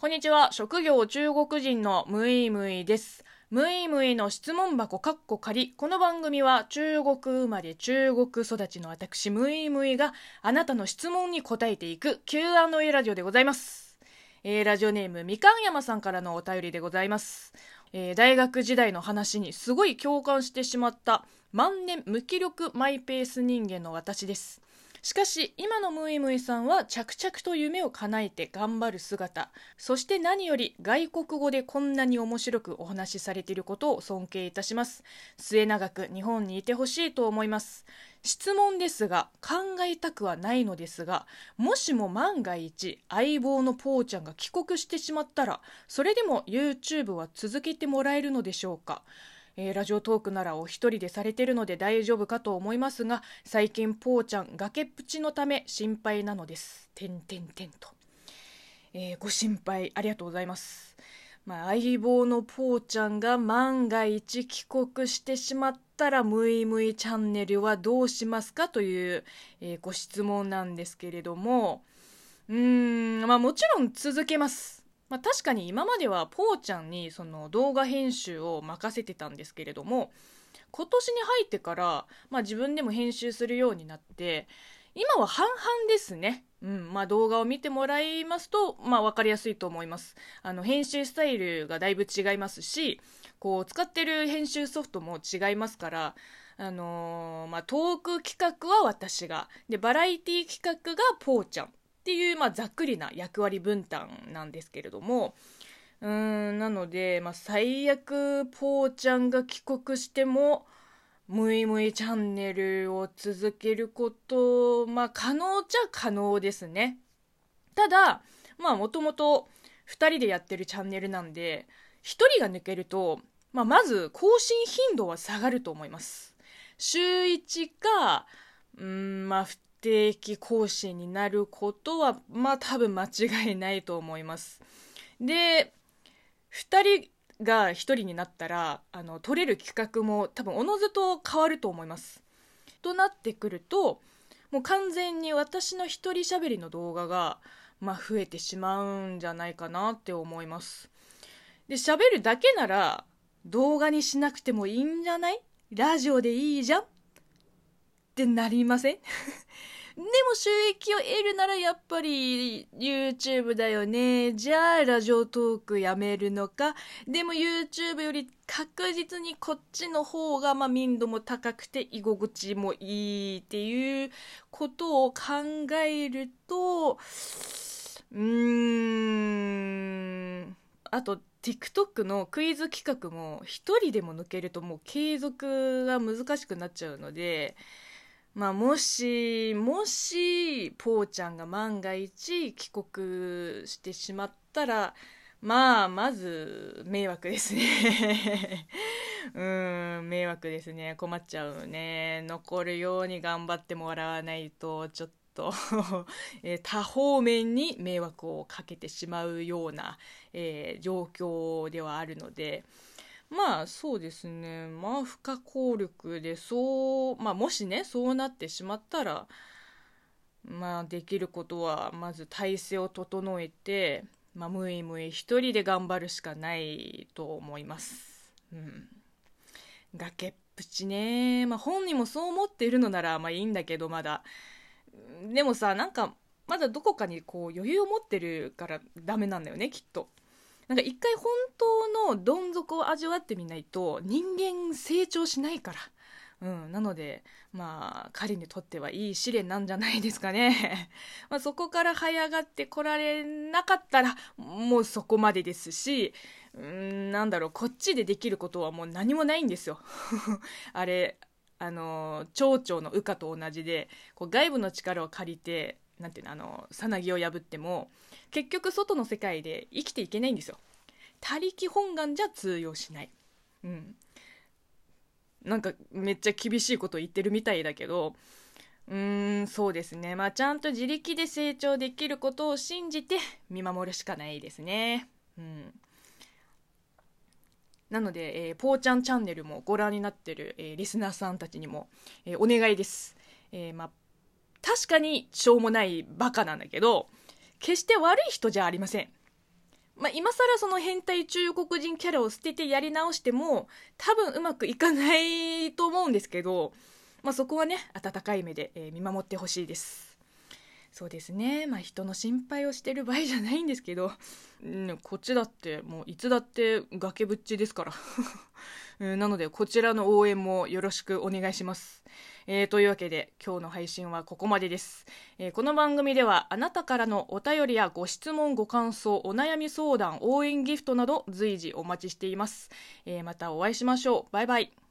こんにちは。職業中国人のムイムイです。ムイムイの質問箱かっこ仮。この番組は中国生まれ中国育ちの私ムイムイがあなたの質問に答えていく Q&A ラジオでございます。えー、ラジオネームみかんやまさんからのお便りでございます。えー、大学時代の話にすごい共感してしまった万年無気力マイペース人間の私です。しかし今のムイムイさんは着々と夢を叶えて頑張る姿。そして何より外国語でこんなに面白くお話しされていることを尊敬いたします。末永く日本にいてほしいと思います。質問ですが考えたくはないのですがもしも万が一相棒のポーちゃんが帰国してしまったらそれでも YouTube は続けてもらえるのでしょうか？えー、ラジオトークならお一人でされてるので大丈夫かと思いますが最近ぽーちゃん崖っぷちのため心配なのです。てんてんてんと、えー、ご心配ありがとうございます。まあ、相棒のぽーちゃんが万が一帰国してしまったらむいむいチャンネルはどうしますかという、えー、ご質問なんですけれども。うーんまあもちろん続けます。まあ、確かに今まではぽーちゃんにその動画編集を任せてたんですけれども今年に入ってから、まあ、自分でも編集するようになって今は半々ですね。うんまあ、動画を見てもらいますと、まあ、分かりやすいと思います。あの編集スタイルがだいぶ違いますしこう使ってる編集ソフトも違いますから、あのー、まあ、トーク企画は私がでバラエティ企画がぽーちゃんっていう、まあ、ざっくりな役割分担なんですけれども、うーん、なので、まあ、最悪、ぽーちゃんが帰国しても、むいむいチャンネルを続けること、まあ、可能ちゃ可能ですね。ただ、まあ、もともと2人でやってるチャンネルなんで、1人が抜けると、まあ、まず更新頻度は下がると思います。週1か、うん、まあ、定期更新になることは、まあ多分間違いないと思います。で、2人が1人になったら、あの、取れる企画も多分おのずと変わると思います。となってくると、もう完全に私の一人喋りの動画が、まあ増えてしまうんじゃないかなって思います。で、喋るだけなら動画にしなくてもいいんじゃない？ラジオでいいじゃん？ってなりません？でも収益を得るならやっぱり YouTube だよね。じゃあラジオトークやめるのか。でも YouTube より確実にこっちの方がまあ民度も高くて居心地もいいっていうことを考えると、うーん、あと TikTok のクイズ企画も一人でも抜けるともう継続が難しくなっちゃうので、まあ、もし、もし、ぽーちゃんが万が一帰国してしまったら、まあ、まず、迷惑ですね。うん、迷惑ですね。困っちゃうね。残るように頑張ってもらわないと、ちょっと え多方面に迷惑をかけてしまうような、えー、状況ではあるので、まあそうですね。まあ不可抗力でそうまあもしねそうなってしまったらまあできることはまず体制を整えてまあむいむい一人で頑張るしかないと思います。うん。崖っぷちね。まあ本人もそう思っているのならまあいいんだけどまだ。でもさなんかまだどこかにこう余裕を持ってるからダメなんだよねきっと。なんか一回本当のどん底を味わってみないと人間成長しないから。うん、なので、まあ、彼にとってはいい試練なんじゃないですかね。まあ、そこから這い上がってこられなかったら、もうそこまでですし、うん、なんだろう、こっちでできることはもう何もないんですよ。あれ、あの、蝶々の羽化と同じで、こう外部の力を借りて、なんていうの、あの、さなぎを破っても、結局外の世界で生きていけないんですよ。他力本願じゃ通用しない。うん。なんかめっちゃ厳しいこと言ってるみたいだけど、うーん、そうですね。まあちゃんと自力で成長できることを信じて見守るしかないですね。うん。なので、えー、ぽーちゃんチャンネルもご覧になってる、えー、リスナーさんたちにも、えー、お願いです。えー、まあ、確かにしょうもないバカなんだけど、決して悪い人じゃありません。まあ、今更その変態中国人キャラを捨ててやり直しても多分うまくいかないと思うんですけど、まあ、そこはね温かい目で、えー、見守ってほしいですそうですね。まあ人の心配をしてる場合じゃないんですけど、うん、こっちだってもういつだって崖ぶっちですから。なのでこちらの応援もよろしくお願いします。えー、というわけで今日の配信はここまでです、えー、この番組ではあなたからのお便りやご質問ご感想お悩み相談応援ギフトなど随時お待ちしています、えー、またお会いしましょう。バイバイ。